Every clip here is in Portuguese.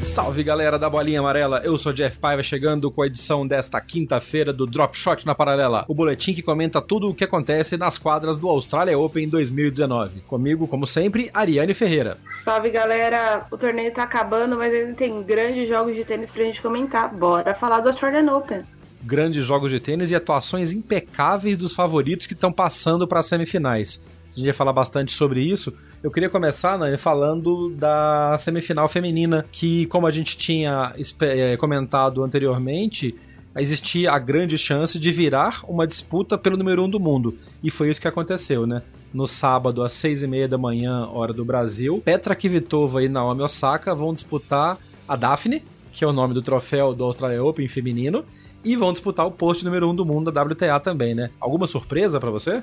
Salve galera da Bolinha Amarela, eu sou Jeff Paiva chegando com a edição desta quinta-feira do Drop Shot na Paralela, o boletim que comenta tudo o que acontece nas quadras do Australia Open 2019. Comigo, como sempre, Ariane Ferreira. Salve galera, o torneio tá acabando, mas ainda tem grandes jogos de tênis pra gente comentar. Bora falar do Australian Open grandes jogos de tênis e atuações impecáveis dos favoritos que estão passando para as semifinais a gente ia falar bastante sobre isso. Eu queria começar, né, falando da semifinal feminina, que, como a gente tinha é, comentado anteriormente, existia a grande chance de virar uma disputa pelo número um do mundo. E foi isso que aconteceu, né? No sábado, às seis e meia da manhã, hora do Brasil, Petra Kvitova e Naomi Osaka vão disputar a Daphne, que é o nome do troféu do Australia Open feminino, e vão disputar o posto número um do mundo da WTA também, né? Alguma surpresa para você?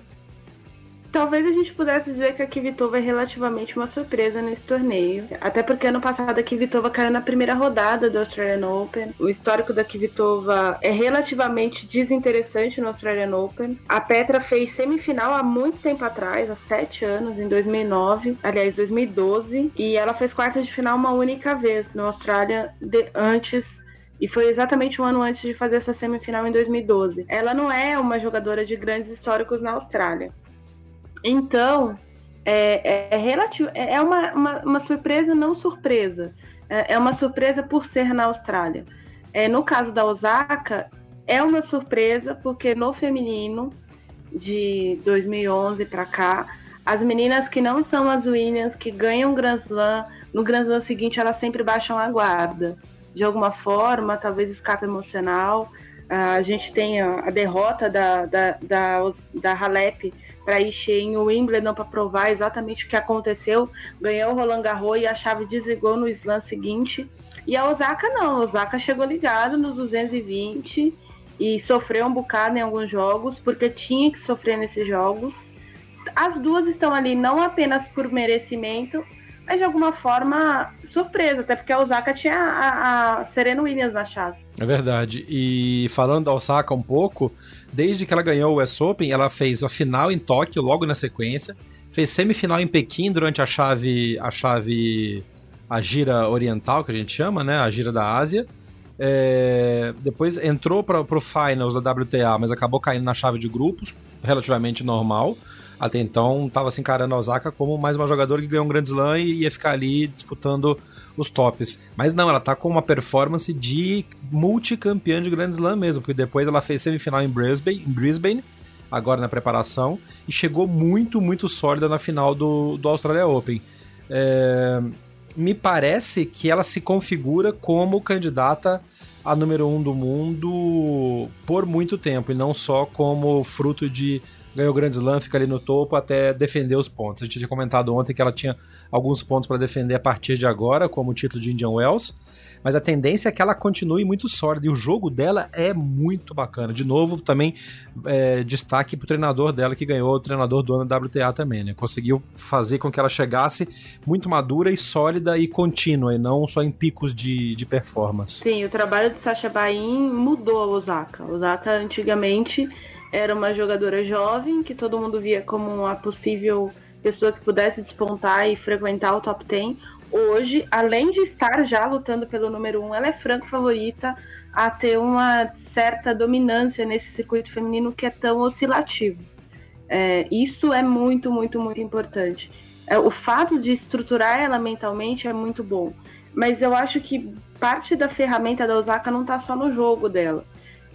Talvez a gente pudesse dizer que a Kvitova é relativamente uma surpresa nesse torneio. Até porque ano passado a Kvitova caiu na primeira rodada do Australian Open. O histórico da Kvitova é relativamente desinteressante no Australian Open. A Petra fez semifinal há muito tempo atrás, há sete anos, em 2009, aliás, 2012. E ela fez quartas de final uma única vez no Austrália de, antes e foi exatamente um ano antes de fazer essa semifinal em 2012. Ela não é uma jogadora de grandes históricos na Austrália. Então, é, é, é relativo, é, é uma, uma, uma, surpresa não surpresa. É, é uma surpresa por ser na Austrália. É, no caso da Osaka, é uma surpresa porque no feminino de 2011 para cá, as meninas que não são as Williams, que ganham Grand Slam, no Grand Slam seguinte elas sempre baixam a guarda. De alguma forma, talvez escape emocional. A gente tem a derrota da, da, da, da Halep para encher em Wimbledon para provar exatamente o que aconteceu. Ganhou o Roland Garros e a chave desligou no slam seguinte. E a Osaka não, a Osaka chegou ligado nos 220 e sofreu um bocado em alguns jogos, porque tinha que sofrer nesses jogos. As duas estão ali não apenas por merecimento, mas de alguma forma surpresa, até porque a Osaka tinha a, a Serena Williams na chave. É verdade. E falando da Osaka um pouco, desde que ela ganhou o US Open, ela fez a final em Tóquio logo na sequência, fez semifinal em Pequim durante a chave a chave a gira oriental que a gente chama, né, a gira da Ásia. É, depois entrou para o finals da WTA, mas acabou caindo na chave de grupos, relativamente normal. Até então estava se encarando a Osaka como mais uma jogadora que ganhou um Grand Slam e ia ficar ali disputando os tops. Mas não, ela tá com uma performance de multicampeã de Grand Slam mesmo, porque depois ela fez semifinal em Brisbane, em Brisbane agora na preparação, e chegou muito, muito sólida na final do, do Australia Open. É, me parece que ela se configura como candidata a número um do mundo por muito tempo, e não só como fruto de ganhou o Grand Slam, fica ali no topo até defender os pontos. A gente tinha comentado ontem que ela tinha alguns pontos para defender a partir de agora, como o título de Indian Wells, mas a tendência é que ela continue muito sólida e o jogo dela é muito bacana. De novo, também é, destaque para o treinador dela que ganhou o treinador do ano da WTA também, né? Conseguiu fazer com que ela chegasse muito madura e sólida e contínua, e não só em picos de, de performance. Sim, o trabalho de Sasha Bain mudou a Osaka. Osaka antigamente era uma jogadora jovem que todo mundo via como uma possível pessoa que pudesse despontar e frequentar o top 10. Hoje, além de estar já lutando pelo número 1, um, ela é franco favorita a ter uma certa dominância nesse circuito feminino que é tão oscilativo. É, isso é muito, muito, muito importante. É, o fato de estruturar ela mentalmente é muito bom. Mas eu acho que parte da ferramenta da Osaka não tá só no jogo dela,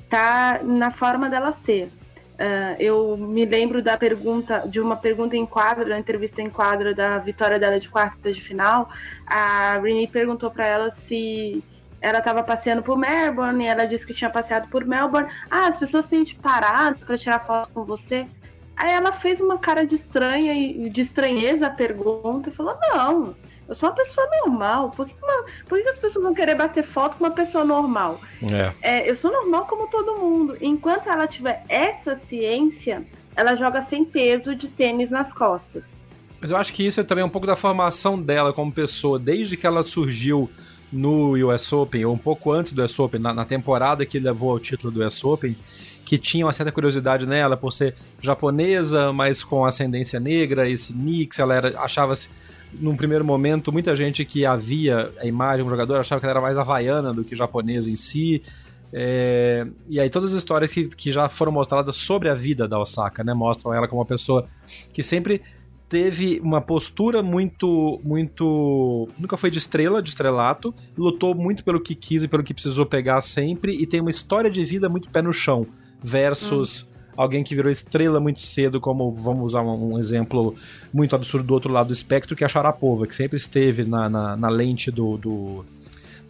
tá na forma dela ser. Uh, eu me lembro da pergunta, de uma pergunta em quadro, da entrevista em quadro da vitória dela de quarta de final. A Renee perguntou para ela se ela estava passeando por Melbourne e ela disse que tinha passeado por Melbourne. Ah, as pessoas têm de parar para tirar foto com você. Aí ela fez uma cara de estranha e de estranheza a pergunta e falou: Não, eu sou uma pessoa normal. Por que, uma, por que as pessoas vão querer bater foto com uma pessoa normal? É. É, eu sou normal como todo mundo. Enquanto ela tiver essa ciência, ela joga sem peso de tênis nas costas. Mas eu acho que isso é também um pouco da formação dela como pessoa, desde que ela surgiu no US Open, ou um pouco antes do US Open, na, na temporada que levou ao título do US Open, que tinha uma certa curiosidade nela por ser japonesa, mas com ascendência negra, esse mix, ela era, achava-se num primeiro momento, muita gente que havia a imagem do jogador achava que ela era mais havaiana do que japonesa em si. É, e aí todas as histórias que, que já foram mostradas sobre a vida da Osaka, né? Mostram ela como uma pessoa que sempre teve uma postura muito, muito. Nunca foi de estrela, de estrelato, lutou muito pelo que quis e pelo que precisou pegar sempre, e tem uma história de vida muito pé no chão, versus. Hum. Alguém que virou estrela muito cedo, como vamos usar um, um, exemplo muito absurdo do outro lado do espectro, que é a Sharapova, que sempre esteve na, na, na lente do, do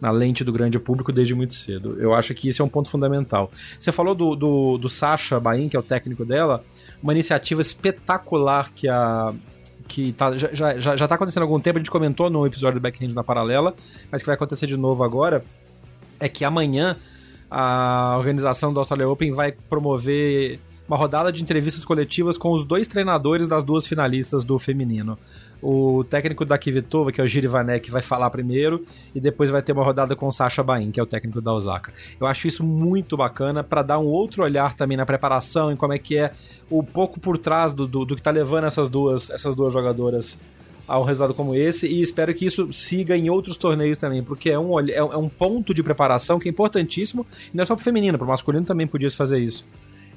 na lente do grande público desde muito cedo. Eu acho que isso é um ponto fundamental. Você falou do, do, do Sasha Bain, que é o técnico dela, uma iniciativa espetacular que a, que tá, já, já, já tá acontecendo há algum tempo, a gente comentou no episódio do Backhand na Paralela, mas que vai acontecer de novo agora, é que amanhã a organização do Australia Open vai promover uma rodada de entrevistas coletivas com os dois treinadores das duas finalistas do feminino. O técnico da Kvitova, que é o Giri Vanek, vai falar primeiro e depois vai ter uma rodada com o Sasha Bain, que é o técnico da Osaka. Eu acho isso muito bacana para dar um outro olhar também na preparação, em como é que é o pouco por trás do, do, do que está levando essas duas, essas duas jogadoras a um resultado como esse e espero que isso siga em outros torneios também, porque é um, é, é um ponto de preparação que é importantíssimo, e não é só pro feminino, pro masculino também podia se fazer isso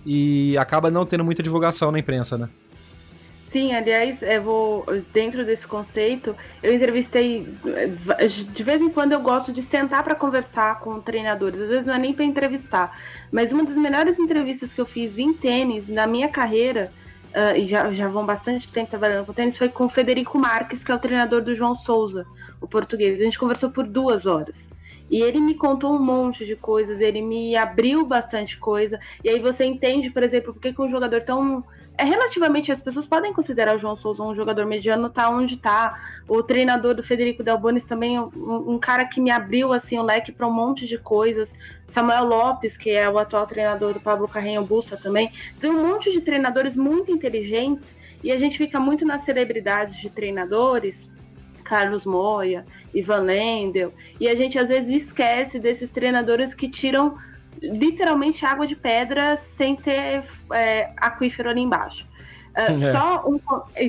e acaba não tendo muita divulgação na imprensa, né? Sim, aliás, eu vou dentro desse conceito, eu entrevistei de vez em quando eu gosto de sentar para conversar com treinadores, às vezes não é nem para entrevistar, mas uma das melhores entrevistas que eu fiz em tênis na minha carreira uh, e já, já vão bastante tempo trabalhando com tênis foi com o Federico Marques, que é o treinador do João Souza, o português. A gente conversou por duas horas. E ele me contou um monte de coisas, ele me abriu bastante coisa. E aí você entende, por exemplo, por que, um jogador tão. É relativamente, as pessoas podem considerar o João Souza um jogador mediano, tá onde tá. O treinador do Federico Delbonis também, um, um cara que me abriu assim o leque para um monte de coisas. Samuel Lopes, que é o atual treinador do Pablo Carreño Busta também. Tem um monte de treinadores muito inteligentes e a gente fica muito nas celebridades de treinadores Carlos Moya, Ivan Lendel, e a gente às vezes esquece desses treinadores que tiram literalmente água de pedra sem ter é, aquífero ali embaixo. Uh, é. só, um,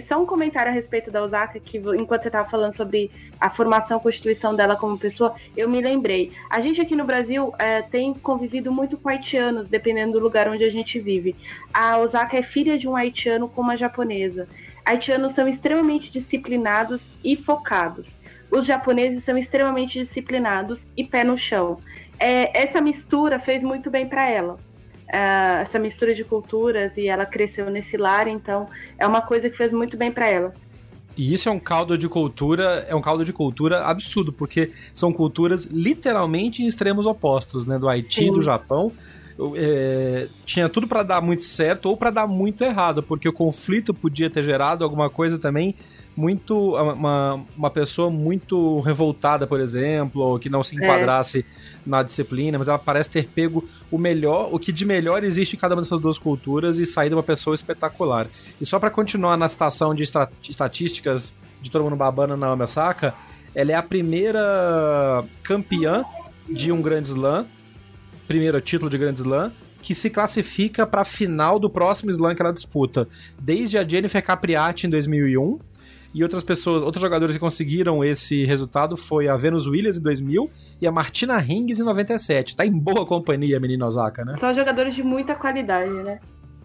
só um comentário a respeito da Osaka, que enquanto você estava falando sobre a formação, a constituição dela como pessoa, eu me lembrei. A gente aqui no Brasil é, tem convivido muito com haitianos, dependendo do lugar onde a gente vive. A Osaka é filha de um haitiano com uma japonesa haitianos são extremamente disciplinados e focados. Os japoneses são extremamente disciplinados e pé no chão. É, essa mistura fez muito bem para ela. Uh, essa mistura de culturas e ela cresceu nesse lar, então é uma coisa que fez muito bem para ela. E isso é um caldo de cultura, é um caldo de cultura absurdo, porque são culturas literalmente em extremos opostos, né? Do Haiti e do Japão é, tinha tudo para dar muito certo ou para dar muito errado, porque o conflito podia ter gerado alguma coisa também muito. Uma, uma pessoa muito revoltada, por exemplo, ou que não se é. enquadrasse é. na disciplina, mas ela parece ter pego o melhor, o que de melhor existe em cada uma dessas duas culturas e sair de uma pessoa espetacular. E só para continuar na citação de estatísticas de todo mundo babando na Osaka, ela é a primeira campeã de um grande slam primeiro título de Grand Slam, que se classifica para a final do próximo Slam que ela disputa. Desde a Jennifer Capriati em 2001 e outras pessoas, outros jogadores que conseguiram esse resultado foi a Venus Williams em 2000 e a Martina Hingis em 97. Tá em boa companhia, menina Osaka, né? São jogadores de muita qualidade, né?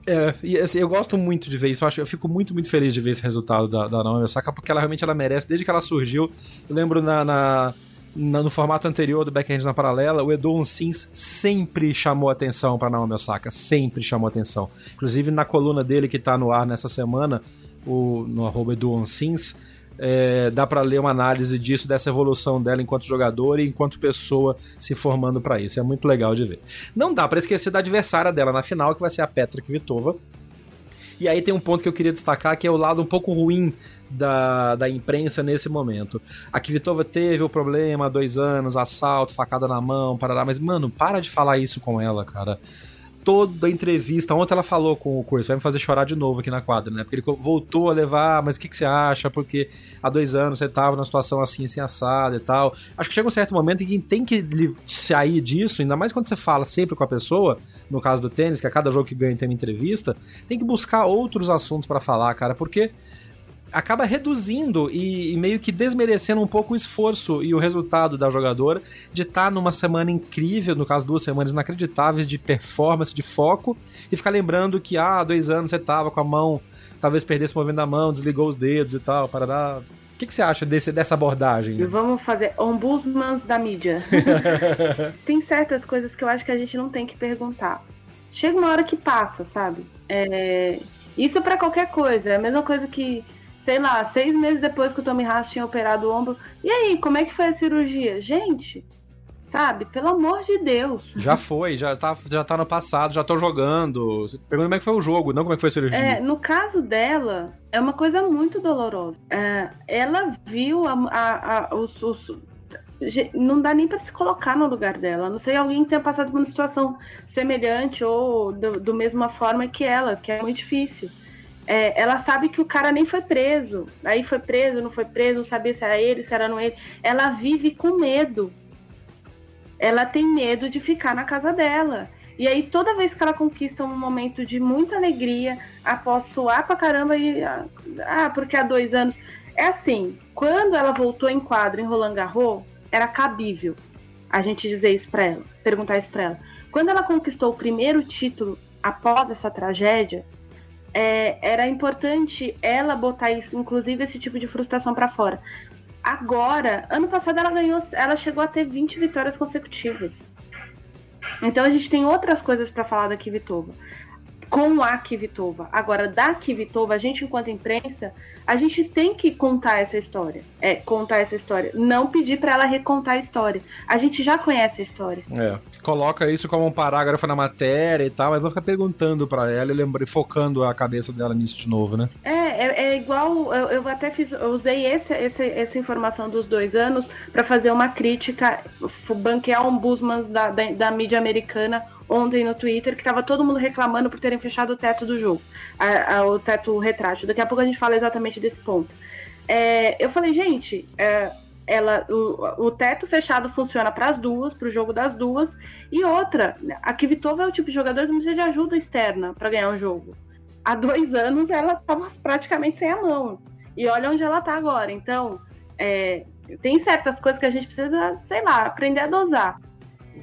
É, e assim, eu gosto muito de ver isso. Eu, acho, eu fico muito, muito feliz de ver esse resultado da, da Naomi Osaka, porque ela realmente ela merece, desde que ela surgiu. Eu lembro na, na no formato anterior do backhand na paralela, o Edu Sims sempre chamou atenção para Naomi Osaka, sempre chamou atenção. Inclusive na coluna dele que tá no ar nessa semana, o, no arroba Edu Sims, é, dá para ler uma análise disso, dessa evolução dela enquanto jogadora e enquanto pessoa se formando para isso. É muito legal de ver. Não dá para esquecer da adversária dela na final, que vai ser a Petra Kvitova. E aí tem um ponto que eu queria destacar, que é o lado um pouco ruim da, da imprensa nesse momento. A Kvitova teve o problema há dois anos, assalto, facada na mão, parará, mas, mano, para de falar isso com ela, cara toda a entrevista. Ontem ela falou com o curso, vai me fazer chorar de novo aqui na quadra, né? Porque ele voltou a levar, ah, mas o que, que você acha? Porque há dois anos você tava numa situação assim, assim, assada e tal. Acho que chega um certo momento em que tem que sair disso, ainda mais quando você fala sempre com a pessoa, no caso do tênis, que a cada jogo que ganha tem uma entrevista, tem que buscar outros assuntos para falar, cara, porque acaba reduzindo e, e, meio que desmerecendo um pouco o esforço e o resultado da jogadora de estar tá numa semana incrível, no caso duas semanas inacreditáveis de performance, de foco, e ficar lembrando que ah, há dois anos você tava com a mão, talvez perdesse o movimento da mão, desligou os dedos e tal, para dar. O que, que você acha desse, dessa abordagem? Vamos fazer ombudsmans da mídia. tem certas coisas que eu acho que a gente não tem que perguntar. Chega uma hora que passa, sabe? É... Isso é para qualquer coisa. É a mesma coisa que sei lá, seis meses depois que o Tommy Haas tinha operado o ombro. E aí, como é que foi a cirurgia? Gente, sabe? Pelo amor de Deus. Já foi, já tá, já tá no passado, já tô jogando. Pergunta como é que foi o jogo, não como é que foi a cirurgia. É, no caso dela, é uma coisa muito dolorosa. É, ela viu a, a, a, os, os, não dá nem para se colocar no lugar dela. Não sei alguém que tenha passado por uma situação semelhante ou do, do mesma forma que ela, que é muito difícil é, ela sabe que o cara nem foi preso. Aí foi preso, não foi preso, não sabia se era ele, se era não ele. Ela vive com medo. Ela tem medo de ficar na casa dela. E aí, toda vez que ela conquista um momento de muita alegria, após suar pra caramba e. Ah, porque há dois anos. É assim, quando ela voltou em quadro em Roland Garros, era cabível a gente dizer isso pra ela, perguntar isso pra ela. Quando ela conquistou o primeiro título após essa tragédia, é, era importante ela botar isso, inclusive esse tipo de frustração para fora. Agora, ano passado ela ganhou, ela chegou a ter 20 vitórias consecutivas. Então a gente tem outras coisas para falar da Kvitova com a Kvitova. Agora, da Kvitova, a gente, enquanto imprensa, a gente tem que contar essa história. É, contar essa história. Não pedir para ela recontar a história. A gente já conhece a história. É. Coloca isso como um parágrafo na matéria e tal, mas não fica perguntando para ela e lembrando, focando a cabeça dela nisso de novo, né? É, é, é igual. Eu, eu, até fiz. Eu usei esse, esse, essa informação dos dois anos para fazer uma crítica, banquear um Busman da, da, da mídia americana ontem no Twitter que tava todo mundo reclamando por terem fechado o teto do jogo, a, a, o teto retrátil. Daqui a pouco a gente fala exatamente desse ponto. É, eu falei, gente, é, ela, o, o, teto fechado funciona para as duas, para o jogo das duas. E outra, a Kvitova é o tipo de jogador que precisa de ajuda externa para ganhar um jogo. Há dois anos ela estava praticamente sem a mão. E olha onde ela está agora. Então, é, tem certas coisas que a gente precisa, sei lá, aprender a dosar.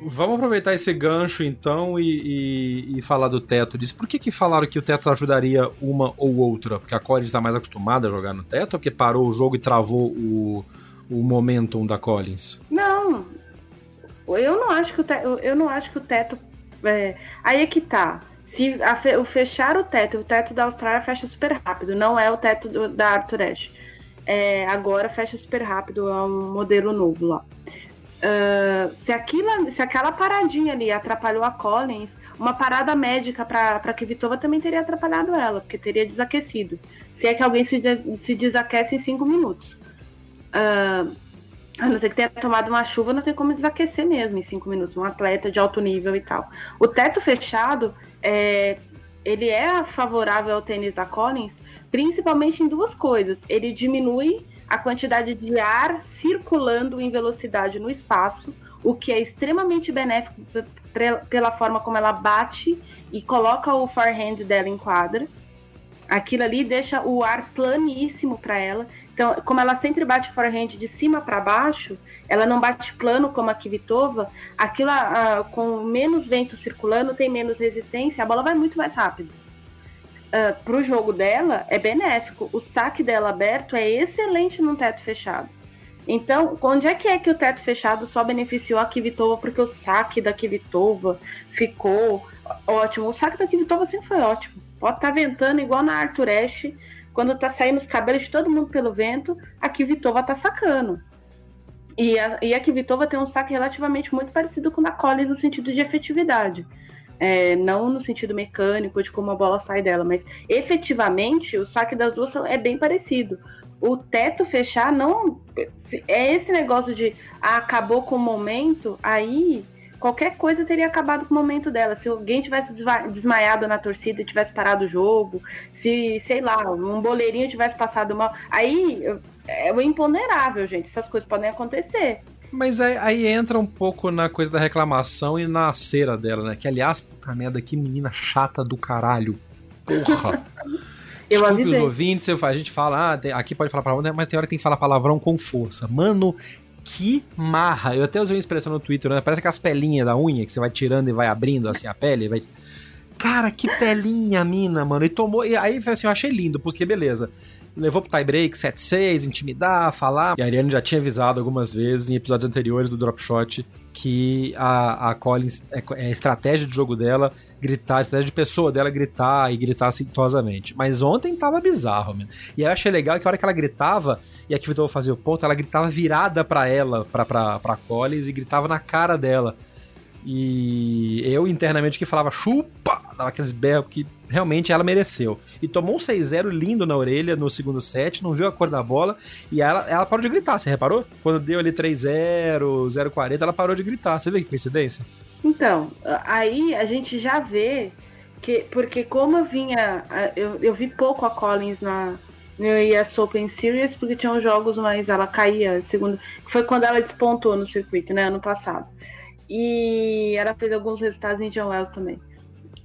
Vamos aproveitar esse gancho então e, e, e, falar do teto. Por que, que falaram que o teto ajudaria uma ou outra? Porque a Collins está mais acostumada a jogar no teto ou porque parou o jogo e travou o, o momentum da Collins? Não. Eu não acho que o teto. Eu não acho que o teto. É, aí é que tá. Se a, o fechar o teto, o teto da Austrália fecha super rápido, não é o teto do, da Arthur Ashe. É, agora fecha super rápido, é um modelo novo lá. Uh, se, aquilo, se aquela paradinha ali atrapalhou a Collins, uma parada médica para Kvitova também teria atrapalhado ela, porque teria desaquecido. Se é que alguém se, se desaquece em cinco minutos. Uh, a não ser que tenha tomado uma chuva, não tem como desaquecer mesmo em cinco minutos. Um atleta de alto nível e tal. O teto fechado, é, ele é favorável ao tênis da Collins, principalmente em duas coisas. Ele diminui a quantidade de ar circulando em velocidade no espaço, o que é extremamente benéfico pela forma como ela bate e coloca o forehand dela em quadra. Aquilo ali deixa o ar planíssimo para ela. Então, como ela sempre bate forehand de cima para baixo, ela não bate plano como a Kvitova, aquilo ah, com menos vento circulando tem menos resistência, a bola vai muito mais rápido uh, ah, para o jogo dela é benéfico. O saque dela aberto é excelente num teto fechado. Então, onde é que é que o teto fechado só beneficiou a Kivitova porque o saque da Kivitova ficou ótimo? O saque da Kivitova sempre foi ótimo. Pode estar tá ventando igual na Arthur Ashe, quando tá saindo os cabelos de todo mundo pelo vento, a Kivitova tá sacando. E a, e a Kivitova tem um saque relativamente muito parecido com o da Collins no sentido de efetividade. É, não no sentido mecânico de como a bola sai dela, mas efetivamente o saque das duas é bem parecido o teto fechar não. É esse negócio de ah, acabou com o momento, aí qualquer coisa teria acabado com o momento dela. Se alguém tivesse desmaiado na torcida e tivesse parado o jogo, se, sei lá, um boleirinho tivesse passado mal. Aí é o imponderável, gente. Essas coisas podem acontecer. Mas aí, aí, entra um pouco na coisa da reclamação e na cera dela, né? Que, aliás, puta merda, que menina chata do caralho. Porra. Eu Desculpe avisei. os ouvintes, a gente fala, ah, aqui pode falar palavrão, mas tem hora que tem que falar palavrão com força. Mano, que marra. Eu até usei uma expressão no Twitter, né? Parece aquelas pelinhas da unha que você vai tirando e vai abrindo assim a pele. Vai... Cara, que pelinha, mina, mano. E tomou. E aí, assim, eu achei lindo, porque beleza. Levou pro tie-break 7-6, intimidar, falar. E a Ariane já tinha avisado algumas vezes em episódios anteriores do Drop Shot que a, a Collins é, é a estratégia de jogo dela gritar, a estratégia de pessoa dela gritar e gritar sintosadamente. Mas ontem tava bizarro, mano. E eu achei legal que a hora que ela gritava, e aqui Vitor fazer o ponto, ela gritava virada para ela, pra, pra, pra Collins, e gritava na cara dela. E eu internamente que falava chupa, dava aqueles berros que realmente ela mereceu. E tomou um 6-0 lindo na orelha no segundo set, não viu a cor da bola e ela, ela parou de gritar, você reparou? Quando deu ali 3-0, 0-40, ela parou de gritar. Você vê que coincidência? Então, aí a gente já vê que, porque como eu vinha, eu, eu vi pouco a Collins na, no US Open Series, porque tinham jogos, mas ela caía, segundo, foi quando ela despontou no circuito, né, ano passado. E ela fez alguns resultados em John Wells também.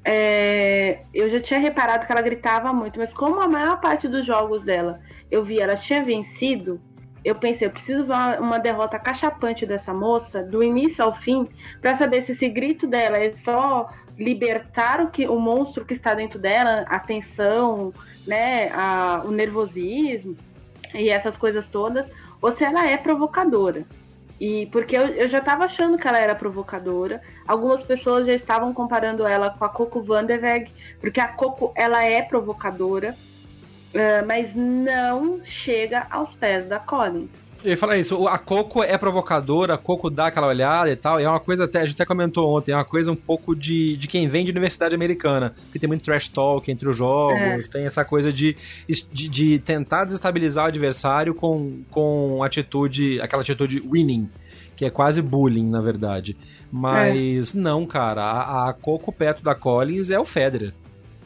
É, eu já tinha reparado que ela gritava muito, mas como a maior parte dos jogos dela eu vi ela tinha vencido, eu pensei, eu preciso ver uma, uma derrota cachapante dessa moça, do início ao fim, para saber se esse grito dela é só libertar o, que, o monstro que está dentro dela, a tensão, né, a, o nervosismo e essas coisas todas, ou se ela é provocadora. E porque eu, eu já estava achando que ela era provocadora. Algumas pessoas já estavam comparando ela com a Coco Vanderweg, porque a Coco ela é provocadora, uh, mas não chega aos pés da Colin. Eu ia falar isso, a Coco é provocadora, a Coco dá aquela olhada e tal, e é uma coisa até, a gente até comentou ontem, é uma coisa um pouco de, de quem vem de universidade americana, que tem muito trash talk entre os jogos, é. tem essa coisa de, de, de, tentar desestabilizar o adversário com, com atitude, aquela atitude winning, que é quase bullying, na verdade. Mas é. não, cara, a, a Coco perto da Collins é o Federer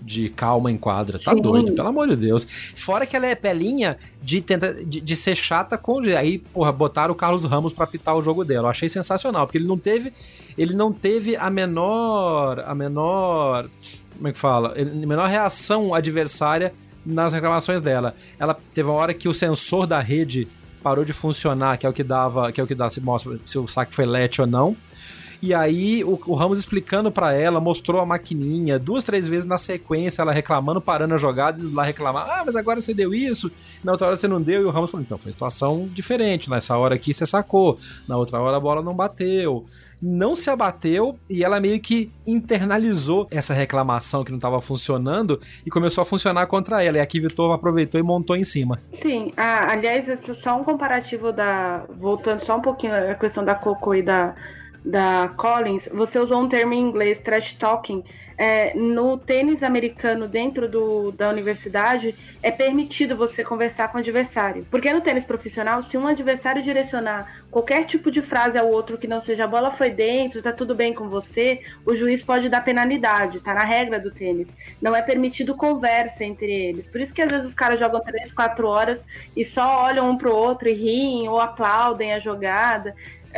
de calma em quadra. Tá Sim. doido, pelo amor de Deus. Fora que ela é pelinha de, tenta, de, de, ser chata com. Aí, porra, botaram o Carlos Ramos pra pitar o jogo dela. Eu achei sensacional, porque ele não teve. Ele não teve a menor. A menor. Como é que fala? A menor reação adversária nas reclamações dela. Ela teve uma hora que o sensor da rede parou de funcionar, que é o que dava, que é o que dá se mostra se o saque foi let ou não. E aí o, o Ramos explicando para ela, mostrou a maquininha, duas, três vezes na sequência, ela reclamando, parando a jogada, e lá reclamar, ah, mas agora você deu isso, na outra hora você não deu, e o Ramos falou, então, foi situação diferente, nessa hora aqui você sacou, na outra hora a bola não bateu não se abateu e ela meio que internalizou essa reclamação que não estava funcionando e começou a funcionar contra ela. E a Kivitova aproveitou e montou em cima. Sim, ah, aliás, só um comparativo da. Voltando só um pouquinho a questão da Coco e da, da Collins, você usou um termo em inglês, trash talking. É, no tênis americano dentro do, da universidade, é permitido você conversar com o adversário. Porque no tênis profissional, se um adversário direcionar qualquer tipo de frase ao outro que não seja a bola foi dentro, tá tudo bem com você, o juiz pode dar penalidade, tá na regra do tênis. Não é permitido conversa entre eles. Por isso que às vezes os caras jogam 3, 4 horas e só olham um pro outro e riem ou aplaudem a jogada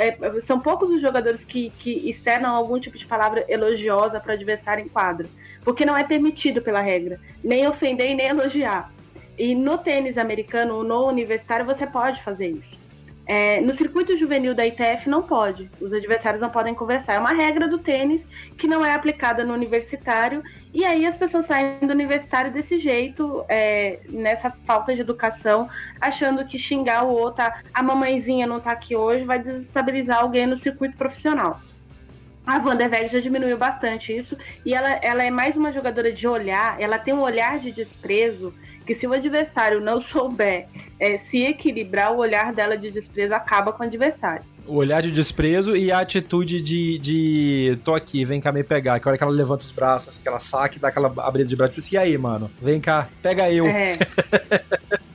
é, são poucos os jogadores que, que externam algum tipo de palavra elogiosa para o adversário em quadra, porque não é permitido pela regra, nem ofender e nem elogiar. E no tênis americano, no universitário, você pode fazer isso. É, no circuito juvenil da ITF não pode, os adversários não podem conversar. É uma regra do tênis que não é aplicada no universitário E aí as pessoas saem do universitário desse jeito, é, nessa falta de educação, achando que xingar o outro, a mamãezinha não tá aqui hoje, vai desestabilizar alguém no circuito profissional. A Vanderberg já diminuiu bastante isso. E ela, ela é mais uma jogadora de olhar, ela tem um olhar de desprezo que se o adversário não souber é, se equilibrar, o olhar dela de desprezo acaba com o adversário. O olhar de desprezo e a atitude de, de tô aqui, vem cá me pegar. Que hora que ela levanta os braços, que ela saca e dá aquela abrida de braço. Tipo, e aí, mano? Vem cá, pega eu. É.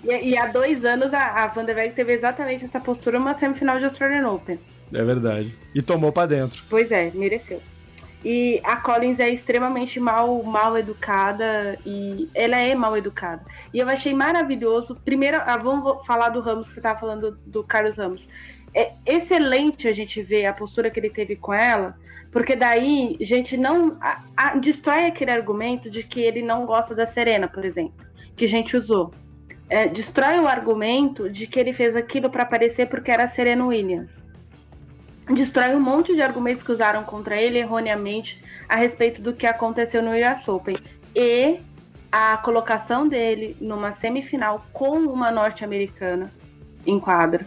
e, e, há dois anos a, a Van teve exatamente essa postura numa semifinal de Australian Open. É verdade. E tomou para dentro. Pois é, mereceu. E a Collins é extremamente mal, mal educada e ela é mal educada. E eu achei maravilhoso. Primeiro, ah, vamos falar do Ramos, que você estava falando do Carlos Ramos. É excelente a gente ver a postura que ele teve com ela, porque daí a gente não a, a, destrói aquele argumento de que ele não gosta da Serena, por exemplo, que a gente usou. É, destrói o argumento de que ele fez aquilo para aparecer porque era a Serena Williams destrói um monte de argumentos que usaram contra ele erroneamente a respeito do que aconteceu no US Open. E a colocação dele numa semifinal com uma norte-americana em quadra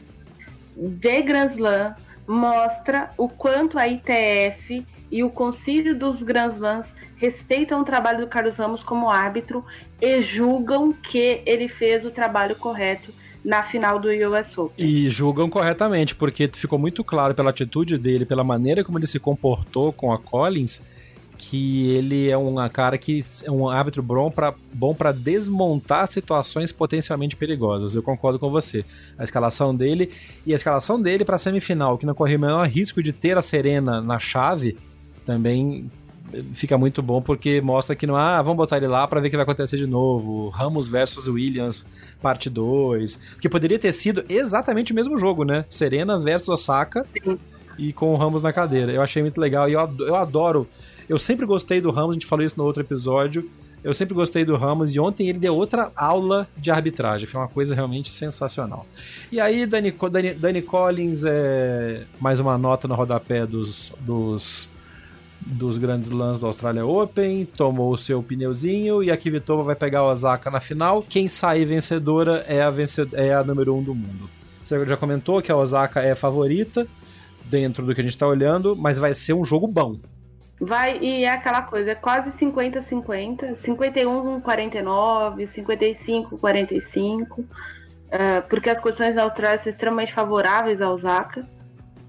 de Grand Slam mostra o quanto a ITF e o Conselho dos Grand Slams respeitam o trabalho do Carlos Ramos como árbitro e julgam que ele fez o trabalho correto na final do US Open. E julgam corretamente, porque ficou muito claro pela atitude dele, pela maneira como ele se comportou com a Collins, que ele é um cara que é um árbitro bom para bom para desmontar situações potencialmente perigosas. Eu concordo com você. A escalação dele e a escalação dele para a semifinal, que não correu o menor risco de ter a Serena na chave, também fica muito bom porque mostra que não ah, vamos botar ele lá para ver o que vai acontecer de novo. Ramos versus Williams, parte 2. Que poderia ter sido exatamente o mesmo jogo, né? Serena versus Osaka Sim. e com o Ramos na cadeira. Eu achei muito legal e eu, eu adoro. Eu sempre gostei do Ramos, a gente falou isso no outro episódio. Eu sempre gostei do Ramos e ontem ele deu outra aula de arbitragem. Foi uma coisa realmente sensacional. E aí, Dani, Dani, Dani Collins, é mais uma nota no rodapé dos, dos dos grandes lãs do Australia Open, tomou o seu pneuzinho e a Kvitova vai pegar o Osaka na final. Quem sair vencedora é a, venced é a número um do mundo. Você já comentou que a Osaka é a favorita dentro do que a gente está olhando, mas vai ser um jogo bom. Vai, e é aquela coisa, é quase 50-50, 51-49, 55-45, uh, porque as condições da Austrália são extremamente favoráveis a Osaka,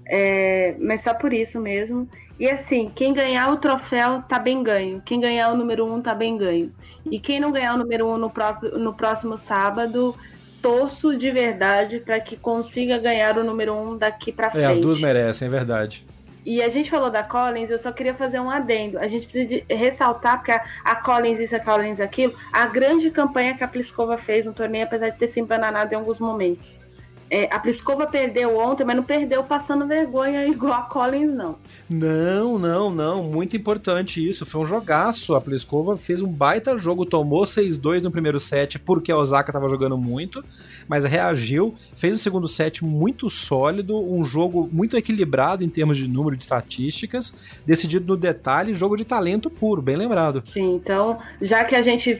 é, mas só por isso mesmo. E assim, quem ganhar o troféu tá bem ganho. Quem ganhar o número um tá bem ganho. E quem não ganhar o número um no, próprio, no próximo sábado, torço de verdade para que consiga ganhar o número um daqui para frente. É, as duas merecem, é verdade. E a gente falou da Collins, eu só queria fazer um adendo. A gente precisa ressaltar, porque a, a Collins isso, a Collins aquilo, a grande campanha que a Pliskova fez no torneio, apesar de ter se embananado em alguns momentos. É, a Pliskova perdeu ontem, mas não perdeu passando vergonha igual a Collins, não. Não, não, não. Muito importante isso. Foi um jogaço. A Pliskova fez um baita jogo, tomou 6-2 no primeiro set porque a Osaka estava jogando muito, mas reagiu, fez o segundo set muito sólido, um jogo muito equilibrado em termos de número de estatísticas, decidido no detalhe, jogo de talento puro, bem lembrado. Sim, então, já que a gente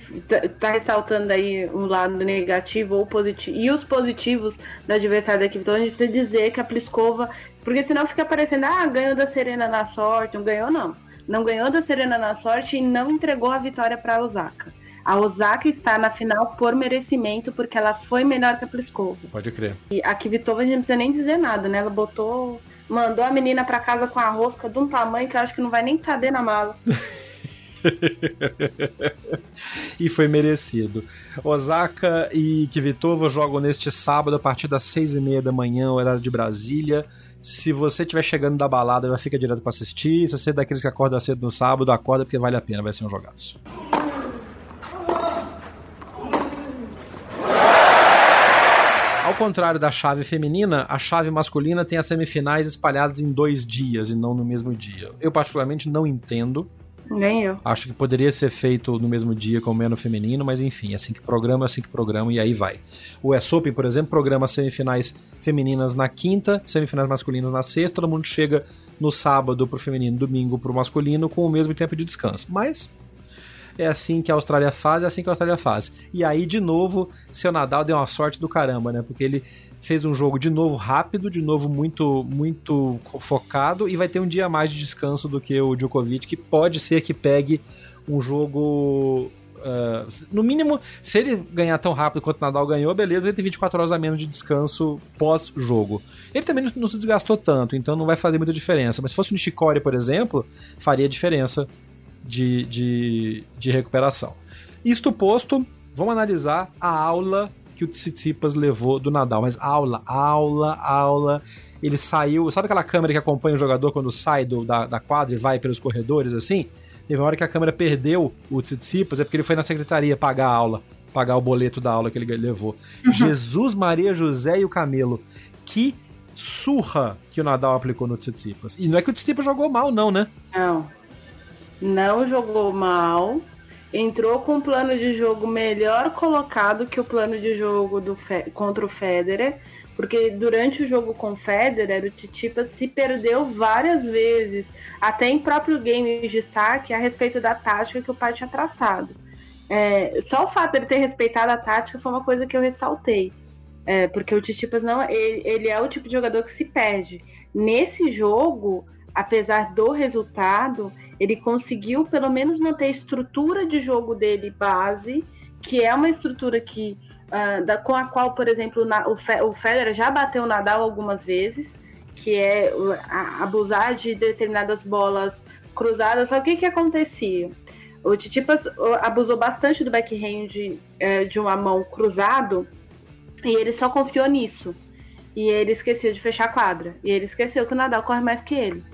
tá ressaltando aí um lado negativo ou positivo, e os positivos da adversário da equipe. Então a gente precisa dizer que a Pliskova, porque senão fica parecendo, ah, ganhou da Serena na sorte, não ganhou não. Não ganhou da Serena na sorte e não entregou a vitória para a Osaka. A Osaka está na final por merecimento, porque ela foi melhor que a Pliskova. Pode crer. E a Kvitova a gente não precisa nem dizer nada, né? Ela botou, mandou a menina para casa com a rosca de um tamanho que eu acho que não vai nem caber na mala. e foi merecido. Osaka e Kvitova jogam neste sábado a partir das seis e meia da manhã, horário de Brasília. Se você estiver chegando da balada, já fica direto para assistir. Se você é daqueles que acorda cedo no sábado, acorda porque vale a pena, vai ser um jogaço. Ao contrário da chave feminina, a chave masculina tem as semifinais espalhadas em dois dias e não no mesmo dia. Eu, particularmente, não entendo nem eu. Acho que poderia ser feito no mesmo dia com o menos feminino, mas enfim, assim que programa, assim que programa, e aí vai. O US Open, por exemplo, programa semifinais femininas na quinta, semifinais masculinas na sexta, todo mundo chega no sábado pro feminino, domingo pro masculino, com o mesmo tempo de descanso. Mas é assim que a Austrália faz, é assim que a Austrália faz. E aí, de novo, seu Nadal deu uma sorte do caramba, né? Porque ele fez um jogo de novo rápido, de novo muito muito focado e vai ter um dia mais de descanso do que o Djokovic, que pode ser que pegue um jogo Uh, no mínimo, se ele ganhar tão rápido quanto o Nadal ganhou, beleza, ele tem 24 horas a menos de descanso pós-jogo. Ele também não, se desgastou tanto, então não vai fazer muita diferença. Mas se fosse o Nishikori, por exemplo, faria diferença de, de, de recuperação. Isto posto, vamos analisar a aula que o Tsitsipas levou do Nadal. Mas aula, aula, aula. Ele saiu. Sabe aquela câmera que acompanha o jogador quando sai do, da, da quadra e vai pelos corredores assim? Teve uma hora que a câmera perdeu o Tsitsipas, é porque ele foi na secretaria pagar a aula, pagar o boleto da aula que ele levou. Uhum. Jesus, Maria, José e o Camelo. Que surra que o Nadal aplicou no Tsitsipas. E não é que o Tsitsipas jogou mal, não, né? Não. Não jogou mal entrou com um plano de jogo melhor colocado que o plano de jogo do contra o Federer, porque durante o jogo com o Federer, o Titipa se perdeu várias vezes, até em próprio game de saque, a respeito da tática que o pai tinha traçado. É, só o fato de ele ter respeitado a tática foi uma coisa que eu ressaltei. É, porque o Titipas não, ele, ele é o tipo de jogador que se perde. Nesse jogo, apesar do resultado, ele conseguiu pelo menos manter a estrutura de jogo dele base, que é uma estrutura que uh, da, com a qual, por exemplo, na, o, Fe, o Federer já bateu o Nadal algumas vezes, que é abusar de determinadas bolas cruzadas. Só o que que acontecia? O Titipas abusou bastante do backhand uh, de uma mão cruzado e ele só confiou nisso. E ele esqueceu de fechar a quadra. E ele esqueceu que o Nadal corre mais que ele.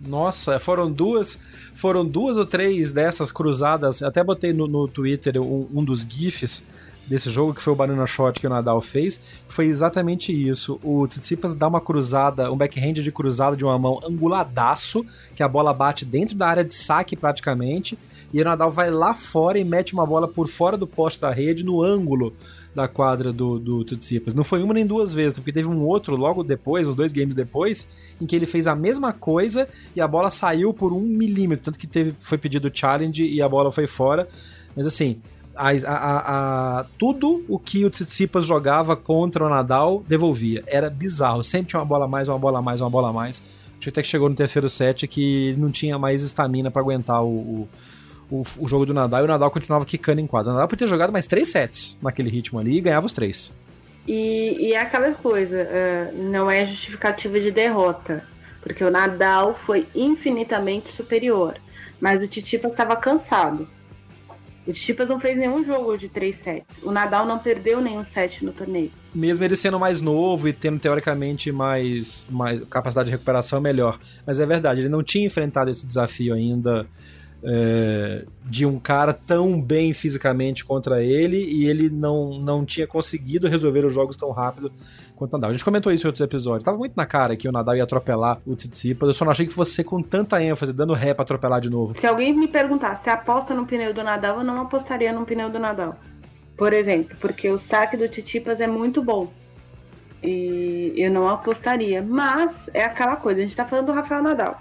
Nossa, foram duas, foram duas ou três dessas cruzadas. Até botei no, no Twitter um, um, dos GIFs desse jogo, que foi o Banana Shot que o Nadal fez. Foi exatamente isso. O Tsitsipas dá uma cruzada, um backhand de cruzada de uma mão anguladaço, que a bola bate dentro da área de saque praticamente. E o Nadal vai lá fora e mete uma bola por fora do poste da rede no ângulo da quadra do, do Tsitsipas. Não foi uma nem duas vezes, porque teve um outro logo depois, uns dois games depois, em que ele fez a mesma coisa e a bola saiu por um milímetro, tanto que teve, foi pedido challenge e a bola foi fora. Mas assim, a, a, a, tudo o que o Tsitsipas jogava contra o Nadal devolvia. Era bizarro. Sempre tinha uma bola a mais, uma bola a mais, uma bola a mais. Até que chegou no terceiro set que não tinha mais estamina para aguentar o, o o, o jogo do Nadal e o Nadal continuava quicando em quadra. O Nadal podia ter jogado mais três sets naquele ritmo ali e ganhava os três. E, e é aquela coisa, uh, não é justificativa de derrota, porque o Nadal foi infinitamente superior, mas o Titipas estava cansado. O Titipas não fez nenhum jogo de três sets. O Nadal não perdeu nenhum set no torneio. Mesmo ele sendo mais novo e tendo teoricamente mais, mais capacidade de recuperação, melhor. Mas é verdade, ele não tinha enfrentado esse desafio ainda é, de um cara tão bem fisicamente contra ele e ele não, não tinha conseguido resolver os jogos tão rápido quanto o Nadal. A gente comentou isso em outros episódios. Tava muito na cara que o Nadal ia atropelar o Tsitsipas. Eu só não achei que fosse com tanta ênfase, dando ré pra atropelar de novo. Se alguém me perguntar se aposta no pneu do Nadal, eu não apostaria no pneu do Nadal. Por exemplo, porque o saque do Tsitsipas é muito bom. E eu não apostaria. Mas é aquela coisa, a gente tá falando do Rafael Nadal.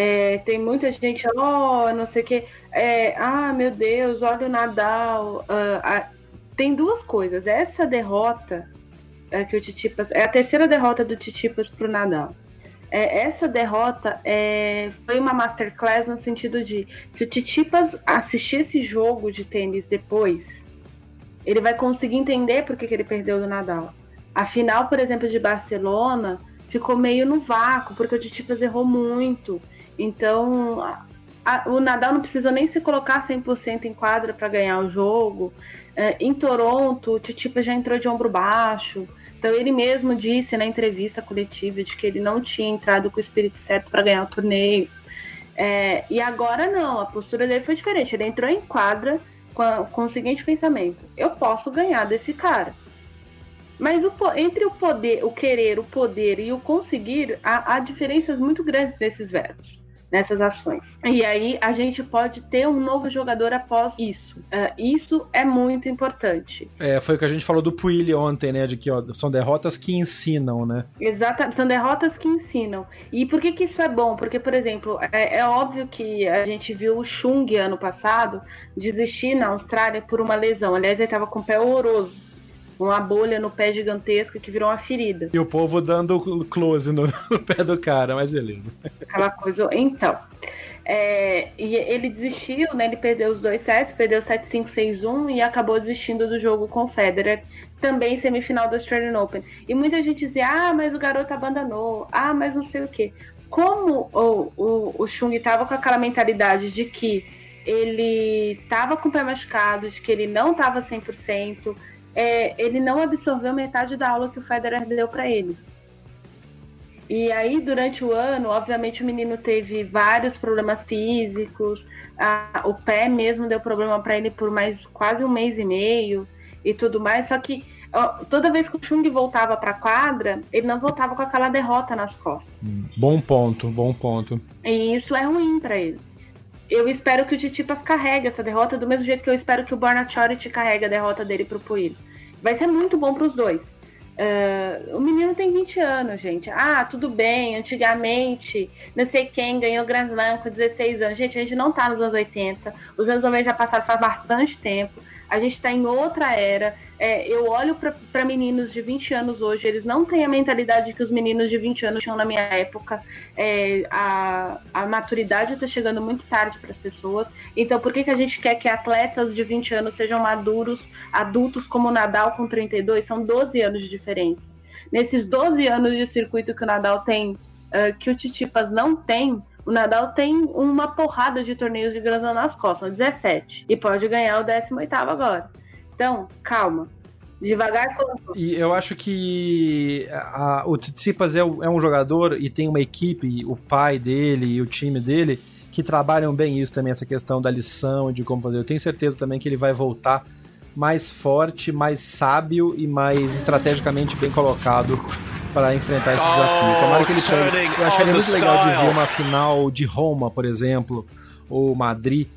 É, tem muita gente, oh, não sei o que, é, ah, meu Deus, olha o Nadal. Uh, tem duas coisas. Essa derrota é, que o Titipas. É a terceira derrota do Titipas pro Nadal. É, essa derrota é, foi uma masterclass no sentido de se o Titipas assistir esse jogo de tênis depois, ele vai conseguir entender por que, que ele perdeu do Nadal. A final, por exemplo, de Barcelona ficou meio no vácuo, porque o Titipas errou muito. Então, a, o Nadal não precisa nem se colocar 100% em quadra para ganhar o jogo. É, em Toronto, o Titipa já entrou de ombro baixo. Então, ele mesmo disse na entrevista coletiva de que ele não tinha entrado com o espírito certo para ganhar o torneio. É, e agora não, a postura dele foi diferente. Ele entrou em quadra com, a, com o seguinte pensamento: eu posso ganhar desse cara. Mas o, entre o poder, o querer, o poder e o conseguir, há, há diferenças muito grandes nesses verbos. Nessas ações. E aí a gente pode ter um novo jogador após isso. Uh, isso é muito importante. É, foi o que a gente falou do Puili ontem, né? De que ó, são derrotas que ensinam, né? Exato, são derrotas que ensinam. E por que, que isso é bom? Porque, por exemplo, é, é óbvio que a gente viu o Chung ano passado desistir na Austrália por uma lesão. Aliás, ele estava com o pé horroroso uma bolha no pé gigantesca que virou uma ferida. E o povo dando close no, no pé do cara, mas beleza. Aquela coisa. Então. É, e ele desistiu, né? Ele perdeu os dois sets, perdeu 7-5-6-1 e acabou desistindo do jogo com o Federer, também semifinal do Australian Open. E muita gente dizia, ah, mas o garoto abandonou, ah, mas não sei o quê. Como o, o, o Chung estava com aquela mentalidade de que ele estava com o pé machucado, de que ele não estava 100%, é, ele não absorveu metade da aula que o Federer deu para ele. E aí, durante o ano, obviamente, o menino teve vários problemas físicos, a, o pé mesmo deu problema para ele por mais quase um mês e meio e tudo mais. Só que ó, toda vez que o Chung voltava para a quadra, ele não voltava com aquela derrota nas costas. Hum, bom ponto, bom ponto. E isso é ruim para ele. Eu espero que o Titipas carregue essa derrota do mesmo jeito que eu espero que o Borna Choric carregue a derrota dele pro Puig vai ser muito bom para os dois. Uh, o menino tem 20 anos, gente. Ah, tudo bem, antigamente, não sei quem ganhou Grand Slam com 16 anos. Gente, a gente não tá nos anos 80. Os anos 90 já passaram faz bastante tempo. A gente está em outra era. É, eu olho para meninos de 20 anos hoje, eles não têm a mentalidade que os meninos de 20 anos tinham na minha época. É, a, a maturidade está chegando muito tarde para as pessoas. Então, por que, que a gente quer que atletas de 20 anos sejam maduros, adultos como o Nadal com 32? São 12 anos de diferença. Nesses 12 anos de circuito que o Nadal tem, uh, que o Titipas não tem, o Nadal tem uma porrada de torneios de Grand Slam nas costas, 17. E pode ganhar o 18 agora. Então, calma. Devagar E eu acho que a, o Tsitsipas é, é, um jogador e tem uma equipe, o pai dele e o time dele, que trabalham bem isso também, essa questão da lição, de como fazer. Eu tenho certeza também que ele vai voltar mais forte, mais sábio e mais estrategicamente bem colocado para enfrentar esse desafio. Tomara que ele pegue. Eu acharia muito legal de ver uma final de Roma, por exemplo, ou Madrid,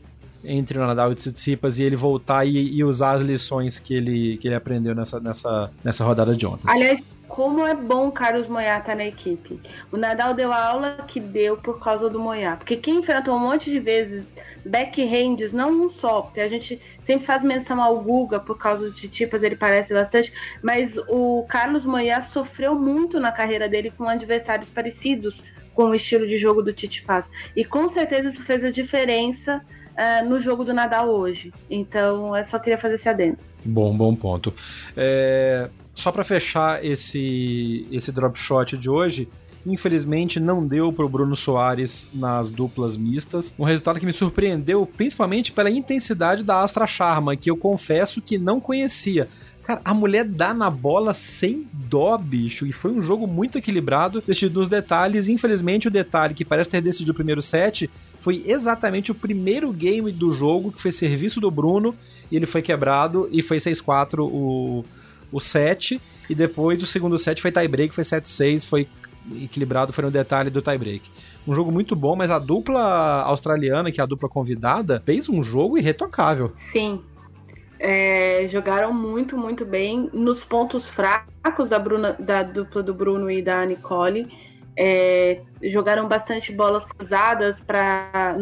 entre o Nadal e o Tsitsipas e ele voltar e, e, usar as lições que ele, que ele aprendeu nessa, nessa, nessa rodada de ontem. Aliás, como é bom o Carlos Moyá estar tá na equipe. O Nadal deu a aula que deu por causa do Moyá. Porque quem enfrentou um monte de vezes backhands, não um só, porque a gente sempre faz menção ao Guga por causa de tipas, ele parece bastante, mas o Carlos Moyá sofreu muito na carreira dele com adversários parecidos com o estilo de jogo do Tite faz. E com certeza isso fez a diferença uh, no jogo do Nadal hoje. Então, eu só queria fazer esse adendo. Bom, bom ponto. É, só para fechar esse, esse drop shot de hoje, Infelizmente não deu para o Bruno Soares nas duplas mistas. Um resultado que me surpreendeu principalmente pela intensidade da Astra Charma, que eu confesso que não conhecia. Cara, a mulher dá na bola sem dó, bicho. E foi um jogo muito equilibrado, decidido nos detalhes. Infelizmente, o detalhe que parece ter decidido o primeiro set foi exatamente o primeiro game do jogo, que foi serviço do Bruno, e ele foi quebrado, e foi 6-4 o, o set. E depois o segundo set foi tie-break, foi 7-6, foi equilibrado foi no detalhe do tie-break. Um jogo muito bom, mas a dupla australiana, que é a dupla convidada, fez um jogo irretocável. Sim. É, jogaram muito, muito bem. Nos pontos fracos da, Bruna, da dupla do Bruno e da Nicole. É, jogaram bastante bolas cruzadas para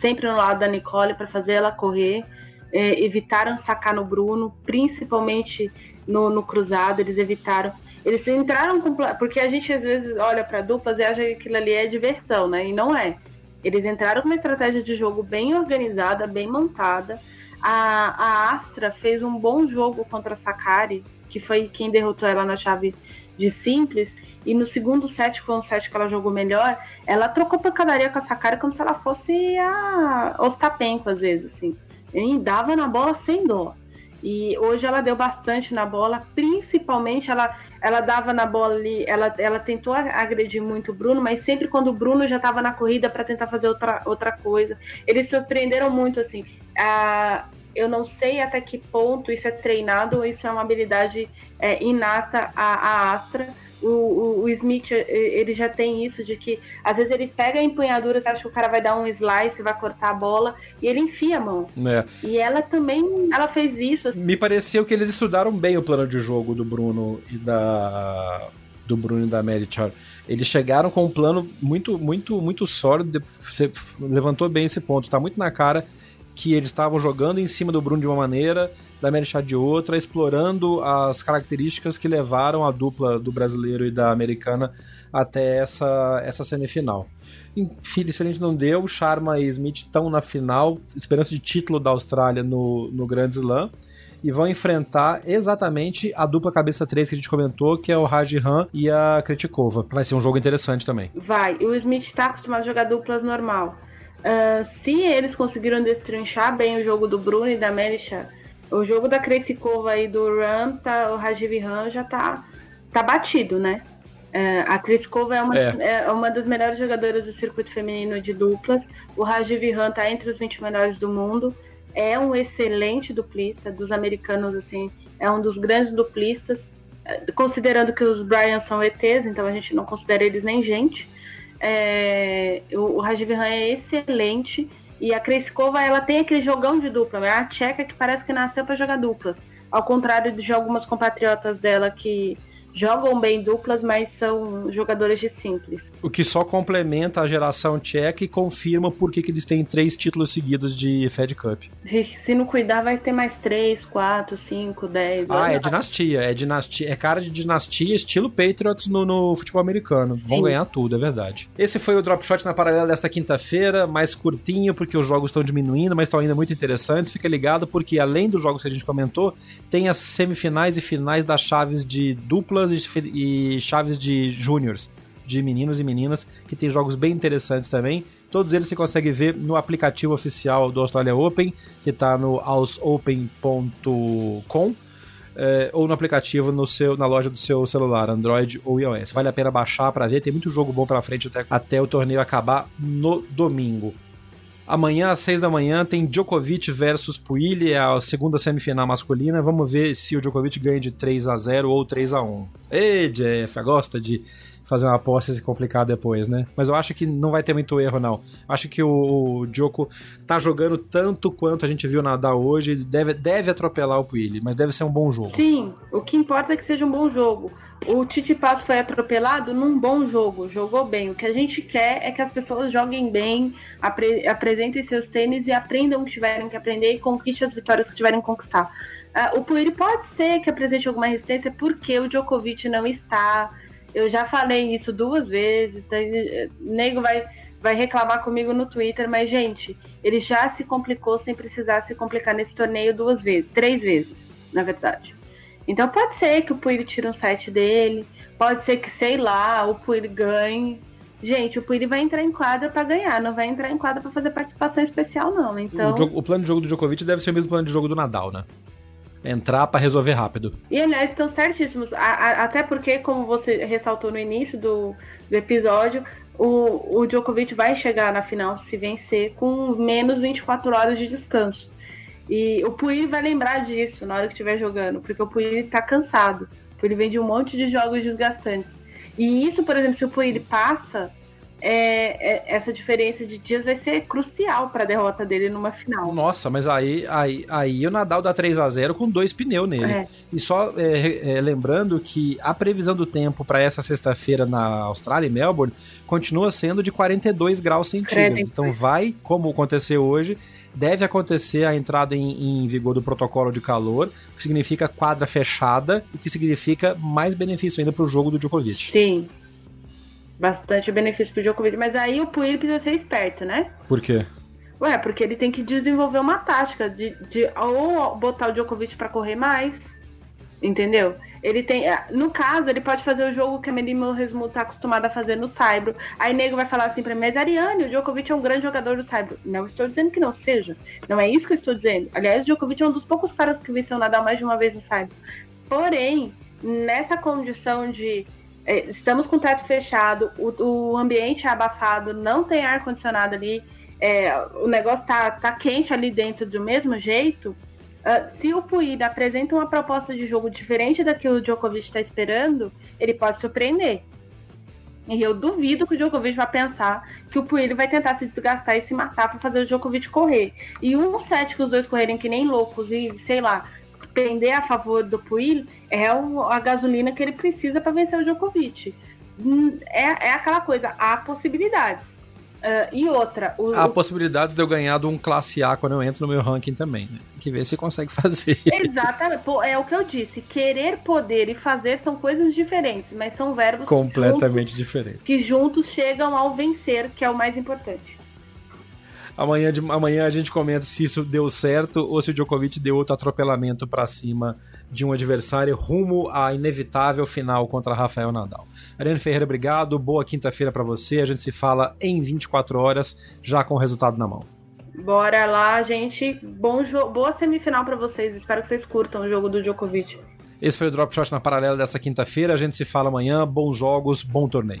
sempre no lado da Nicole para fazer ela correr. É, evitaram sacar no Bruno, principalmente no, no cruzado, eles evitaram eles entraram com. Porque a gente às vezes olha para duplas e acha que aquilo ali é diversão, né? E não é. Eles entraram com uma estratégia de jogo bem organizada, bem montada. A, a Astra fez um bom jogo contra a Sakari, que foi quem derrotou ela na chave de simples. E no segundo set, foi um set que ela jogou melhor, ela trocou pancadaria com a Sakari como se ela fosse a Ostapenko, às vezes, assim. E dava na bola sem dó. E hoje ela deu bastante na bola, principalmente ela ela dava na bola ali, ela, ela tentou agredir muito o Bruno, mas sempre quando o Bruno já estava na corrida para tentar fazer outra, outra coisa. Eles surpreenderam muito, assim. Ah, eu não sei até que ponto isso é treinado ou isso é uma habilidade é, inata à, à Astra. O, o, o, Smith, ele já tem isso de que às vezes ele pega a empunhadura, acha que o cara vai dar um slice, vai cortar a bola, e ele enfia a mão. É. E ela também, ela fez isso. Me pareceu que eles estudaram bem o plano de jogo do Bruno e da do Bruno e da Merichar. Eles chegaram com um plano muito, muito, muito sólido. Você levantou bem esse ponto. Tá muito na cara que eles estavam jogando em cima do Bruno de uma maneira, da Merichar de outra, explorando as características que levaram a dupla do brasileiro e da americana até essa, essa semifinal. Infelizmente não deu, Sharma e Smith estão na final, esperança de título da Austrália no, no Grand Slam e vão enfrentar exatamente a dupla cabeça 3 que a gente comentou, que é o Rajihan e a Kretikova. Vai ser um jogo interessante também. Vai. O Smith está acostumado a jogar duplas normal. Uh, se eles conseguiram destrinchar bem o jogo do Bruno e da Melisha, o jogo da Kretikova e do Ram, tá, o Rajiv Ram já tá, tá batido, né? Uh, a Kretikova é uma, é. é uma das melhores jogadoras do circuito feminino de duplas. O Rajiv Ram tá entre os 20 melhores do mundo é um excelente duplista, dos americanos, assim, é um dos grandes duplistas, é, considerando que os Bryans são ETs, então a gente não considera eles nem gente. É, o, o Rajiv é excelente. E a Kreskova, ela tem aquele jogão de dupla, é a tcheca que parece que nasceu para jogar duplas, ao contrário de algumas compatriotas dela que jogam bem duplas, mas são jogadores de simples. O que só complementa a geração tcheca e confirma por que, que eles têm três títulos seguidos de Fed Cup. Se não cuidar, vai ter mais três, quatro, cinco, dez. Ah, é dinastia. É dinastia. É cara de dinastia, estilo Patriots no, no futebol americano. Vão Sim. ganhar tudo, é verdade. Esse foi o Drop Shot na paralela desta quinta-feira, mais curtinho, porque os jogos estão diminuindo, mas estão ainda muito interessantes. Fica ligado, porque além dos jogos que a gente comentou, tem as semifinais e finais das chaves de duplas e, e chaves de júniors de meninos e meninas, que tem jogos bem interessantes também. Todos eles você consegue ver no aplicativo oficial do Australia Open, que está no ausopen.com. É, ou no aplicativo no seu, na loja do seu celular, Android ou iOS. Vale a pena baixar para ver, tem muito jogo bom pela frente até, até o torneio acabar no domingo. Amanhã, às 6 da manhã, tem Djokovic versus Puili, é a segunda semifinal masculina. Vamos ver se o Djokovic ganha de 3 a 0 ou 3 a 1 Ei, Jeff, gosta de fazer uma aposta e se complicar depois, né? Mas eu acho que não vai ter muito erro, não. Acho que o, o Djoko tá jogando tanto quanto a gente viu nadar hoje, deve, deve atropelar o Puili, mas deve ser um bom jogo. Sim, o que importa é que seja um bom jogo. O Titi Passo foi atropelado num bom jogo, jogou bem. O que a gente quer é que as pessoas joguem bem, apre apresentem seus tênis e aprendam o que tiverem que aprender e conquistem as vitórias que tiverem que conquistar. Uh, o Puiri pode ser que apresente alguma resistência porque o Djokovic não está eu já falei isso duas vezes. O eh, nego vai, vai reclamar comigo no Twitter, mas, gente, ele já se complicou sem precisar se complicar nesse torneio duas vezes, três vezes, na verdade. Então pode ser que o Puig tire um set dele, pode ser que, sei lá, o Puig ganhe. Gente, o Puig vai entrar em quadra para ganhar, não vai entrar em quadra para fazer participação especial, não. Então... O, jogo, o plano de jogo do Djokovic deve ser o mesmo plano de jogo do Nadal, né? Entrar para resolver rápido. E aliás, estão certíssimos. A, a, até porque, como você ressaltou no início do, do episódio, o, o Djokovic vai chegar na final se vencer com menos 24 horas de descanso. E o Pui vai lembrar disso na hora que estiver jogando, porque o Pui está cansado. Ele vem de um monte de jogos desgastantes. E isso, por exemplo, se o Pui passa, é, é, essa diferença de dias vai ser crucial para a derrota dele numa final. Nossa, mas aí, aí, aí o Nadal dá 3 a 0 com dois pneus nele. É. E só é, é, lembrando que a previsão do tempo para essa sexta-feira na Austrália, em Melbourne, continua sendo de 42 graus centígrados. Então vai, como aconteceu hoje, deve acontecer a entrada em, em, vigor do protocolo de calor, que significa quadra fechada, o que significa mais benefício ainda para o jogo do Djokovic. Sim, bastante benefício pro Djokovic. Mas aí o Puig precisa ser esperto, né? Por quê? Ué, porque ele tem que desenvolver uma tática de, de ou botar o Djokovic para correr mais, entendeu? Ele tem, é, no caso, ele pode fazer o jogo que a Melimo Resmu tá acostumada a fazer no Saibro. Aí nego vai falar assim pra mim, mas Ariane, o Djokovic é um grande jogador do Saibro. Não estou dizendo que não seja. Não é isso que eu estou dizendo. Aliás, o Djokovic é um dos poucos caras que venceu Nadal mais de uma vez no Saibro. Porém, nessa condição de estamos com o teto fechado, o, o ambiente é abafado, não tem ar-condicionado ali, é, o negócio tá, tá quente ali dentro do mesmo jeito, Uh, se o Puig apresenta uma proposta de jogo diferente da que o Djokovic está esperando, ele pode surpreender. E eu duvido que o Djokovic vai pensar que o Puig vai tentar se desgastar e se matar para fazer o Djokovic correr. E um set que os dois correrem que nem loucos e, sei lá, pender a favor do Puig é o, a gasolina que ele precisa para vencer o Djokovic. Hum, é, é aquela coisa, há possibilidades. Uh, e outra. O, Há possibilidades de eu ganhar de um classe A quando eu entro no meu ranking também. Né? Tem que ver se consegue fazer. Exatamente. é o que eu disse. Querer, poder e fazer são coisas diferentes, mas são verbos completamente juntos, diferentes. Que juntos chegam ao vencer, que é o mais importante. Amanhã, de, amanhã a gente comenta se isso deu certo ou se o Djokovic deu outro atropelamento para cima de um adversário rumo à inevitável final contra Rafael Nadal. Ariane Ferreira, obrigado. Boa quinta-feira para você. A gente se fala em 24 horas, já com o resultado na mão. Bora lá, gente. Bom boa semifinal para vocês. Espero que vocês curtam o jogo do Djokovic. Esse foi o Drop Shot na paralela dessa quinta-feira. A gente se fala amanhã. Bons jogos, bom torneio.